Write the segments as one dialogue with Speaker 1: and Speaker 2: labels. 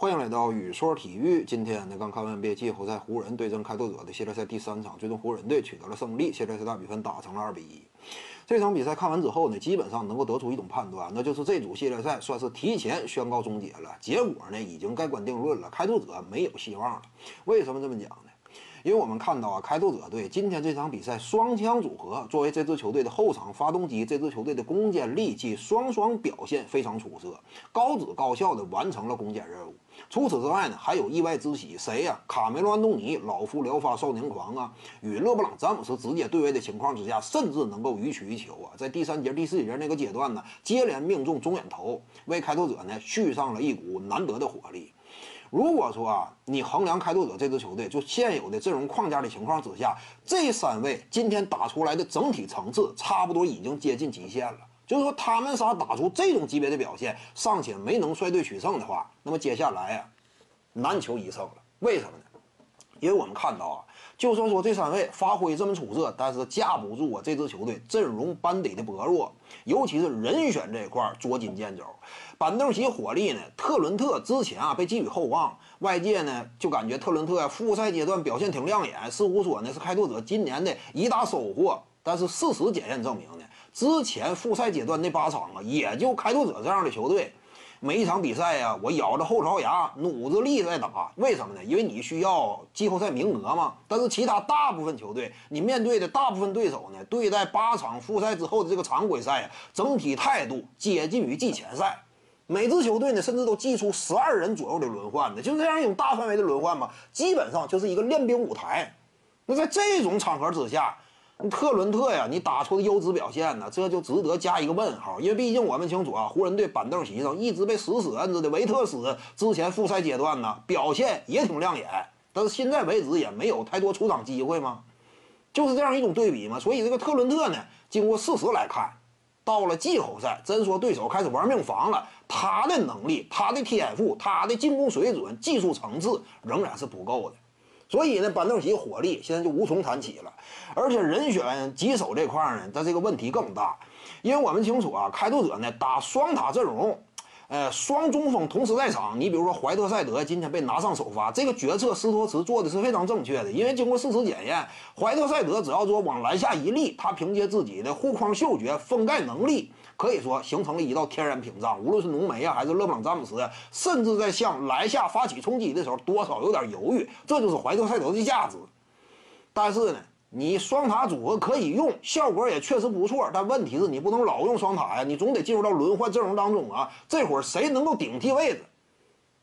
Speaker 1: 欢迎来到宇说体育。今天呢，刚看完别季后赛湖人对阵开拓者的系列赛第三场，最终湖人队取得了胜利，系列赛大比分打成了二比一。这场比赛看完之后呢，基本上能够得出一种判断，那就是这组系列赛算是提前宣告终结了。结果呢，已经盖棺定论了，开拓者没有希望了。为什么这么讲呢？因为我们看到啊，开拓者队今天这场比赛双枪组合作为这支球队的后场发动机，这支球队的攻坚利器双双表现非常出色，高质高效的完成了攻坚任务。除此之外呢，还有意外之喜，谁呀？卡梅隆·安东尼，老夫聊发少年狂啊，与勒布朗·詹姆斯直接对位的情况之下，甚至能够予取予求啊，在第三节、第四节那个阶段呢，接连命中中远投，为开拓者呢续上了一股难得的火力。如果说啊，你衡量开拓者这支球队就现有的阵容框架的情况之下，这三位今天打出来的整体层次差不多已经接近极限了。就是说，他们仨打出这种级别的表现，尚且没能率队取胜的话，那么接下来啊，难求一胜了。为什么呢？因为我们看到啊，就算说这三位发挥这么出色，但是架不住啊这支球队阵容班底的薄弱，尤其是人选这一块捉襟见肘。板凳席火力呢？特伦特之前啊被寄予厚望，外界呢就感觉特伦特啊复赛阶段表现挺亮眼，似乎说呢是开拓者今年的一大收获。但是事实检验证明呢，之前复赛阶段那八场啊，也就开拓者这样的球队，每一场比赛呀，我咬着后槽牙努着力在打。为什么呢？因为你需要季后赛名额嘛。但是其他大部分球队，你面对的大部分对手呢，对待八场复赛之后的这个常规赛，整体态度接近于季前赛。每支球队呢，甚至都祭出十二人左右的轮换的，就是这样一种大范围的轮换嘛，基本上就是一个练兵舞台。那在这种场合之下，特伦特呀，你打出的优质表现呢，这就值得加一个问号。因为毕竟我们清楚啊，湖人队板凳席上一直被死死摁着的维特斯，之前复赛阶段呢表现也挺亮眼，但是现在为止也没有太多出场机会嘛，就是这样一种对比嘛。所以这个特伦特呢，经过事实来看。到了季后赛，真说对手开始玩命防了，他的能力、他的天赋、他的进攻水准、技术层次仍然是不够的，所以呢，板凳席火力现在就无从谈起了。而且人选棘手这块呢，他这个问题更大，因为我们清楚啊，开拓者呢打双塔阵容。呃，双中锋同时在场，你比如说怀特塞德今天被拿上首发，这个决策斯托茨做的是非常正确的，因为经过事实检验，怀特塞德只要说往篮下一立，他凭借自己的护框嗅觉封盖能力，可以说形成了一道天然屏障。无论是浓眉啊，还是勒布朗詹姆斯，甚至在向篮下发起冲击的时候，多少有点犹豫，这就是怀特塞德的价值。但是呢？你双塔组合可以用，效果也确实不错，但问题是你不能老用双塔呀，你总得进入到轮换阵容当中啊。这会儿谁能够顶替位置？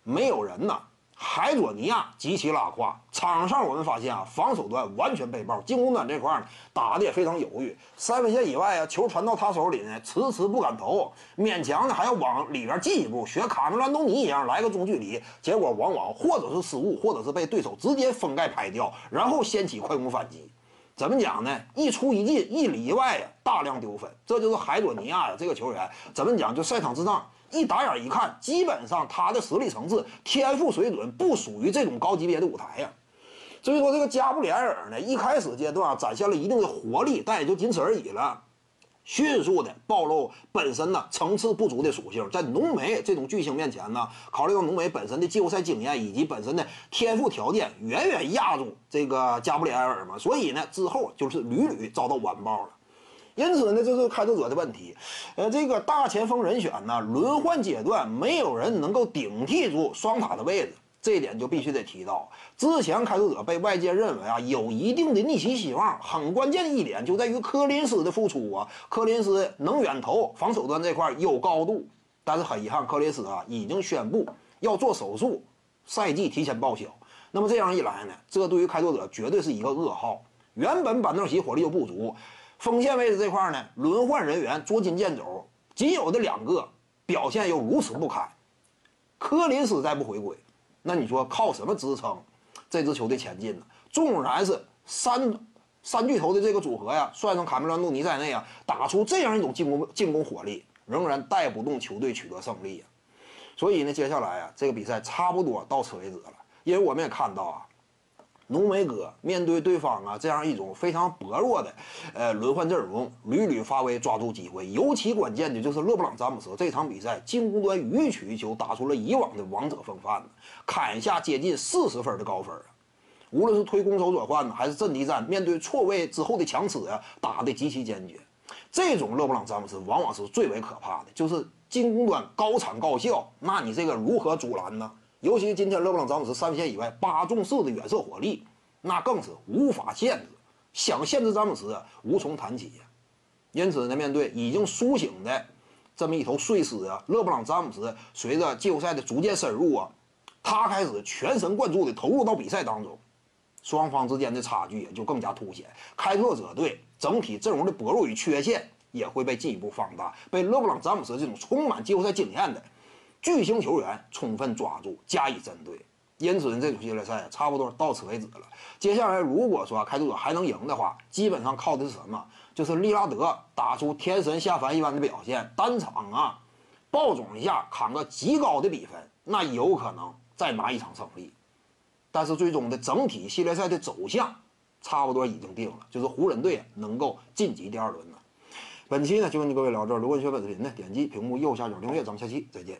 Speaker 1: 没有人呐。海佐尼亚极其拉胯，场上我们发现啊，防守端完全被爆，进攻端这块呢打的也非常犹豫。三分线以外啊，球传到他手里呢，迟迟不敢投，勉强呢还要往里边进一步，学卡梅隆·东尼一样来个中距离，结果往往或者是失误，或者是被对手直接封盖拍掉，然后掀起快攻反击。怎么讲呢？一出一进，一里一外呀，大量丢分。这就是海佐尼亚呀，这个球员怎么讲？就赛场之上一打眼一看，基本上他的实力层次、天赋水准不属于这种高级别的舞台呀。所以说，这个加布里埃尔呢，一开始阶段，展现了一定的活力，但也就仅此而已了。迅速的暴露本身呢层次不足的属性，在浓眉这种巨星面前呢，考虑到浓眉本身的季后赛经验以及本身的天赋条件，远远压住这个加布里埃尔嘛，所以呢之后就是屡屡遭到完爆了。因此呢，这是开拓者的问题。呃，这个大前锋人选呢，轮换阶段没有人能够顶替住双塔的位置。这一点就必须得提到，之前开拓者被外界认为啊有一定的逆袭希望，很关键的一点就在于科林斯的复出啊，科林斯能远投，防守端这块有高度，但是很遗憾，科林斯啊已经宣布要做手术，赛季提前报销。那么这样一来呢，这对于开拓者绝对是一个噩耗。原本板凳席火力就不足，锋线位置这块呢轮换人员捉襟见肘，仅有的两个表现又如此不堪，科林斯再不回归。那你说靠什么支撑这支球队前进呢？纵然是三三巨头的这个组合呀，算上卡梅伦·杜尼在内啊，打出这样一种进攻进攻火力，仍然带不动球队取得胜利呀。所以呢，接下来啊，这个比赛差不多到此为止了。因为我们也看到啊，浓眉哥面对对方啊这样一种非常薄弱的呃轮换阵容，屡屡发威，抓住机会。尤其关键的就是勒布朗詹姆斯这场比赛进攻端予取予求，打出了以往的王者风范，砍下接近四十分的高分啊！无论是推攻守转换呢，还是阵地战，面对错位之后的强吃呀，打得极其坚决。这种勒布朗詹姆斯往往是最为可怕的，就是进攻端高产高效，那你这个如何阻拦呢？尤其今天勒布朗詹姆斯三分线以外八中四的远射火力，那更是无法限制，想限制詹姆斯无从谈起呀。因此呢，面对已经苏醒的这么一头睡狮啊，勒布朗詹姆斯随着季后赛的逐渐深入啊，他开始全神贯注地投入到比赛当中，双方之间的差距也就更加凸显。开拓者队整体阵容的薄弱与缺陷也会被进一步放大，被勒布朗詹姆斯这种充满季后赛经验的。巨星球员充分抓住，加以针对，因此呢这组系列赛差不多到此为止了。接下来如果说开拓者还能赢的话，基本上靠的是什么？就是利拉德打出天神下凡一般的表现，单场啊爆种一下，砍个极高的比分，那有可能再拿一场胜利。但是最终的整体系列赛的走向差不多已经定了，就是湖人队能够晋级第二轮了。本期呢就跟各位聊这，如果你喜欢本视频呢，点击屏幕右下角订阅，咱们下期再见。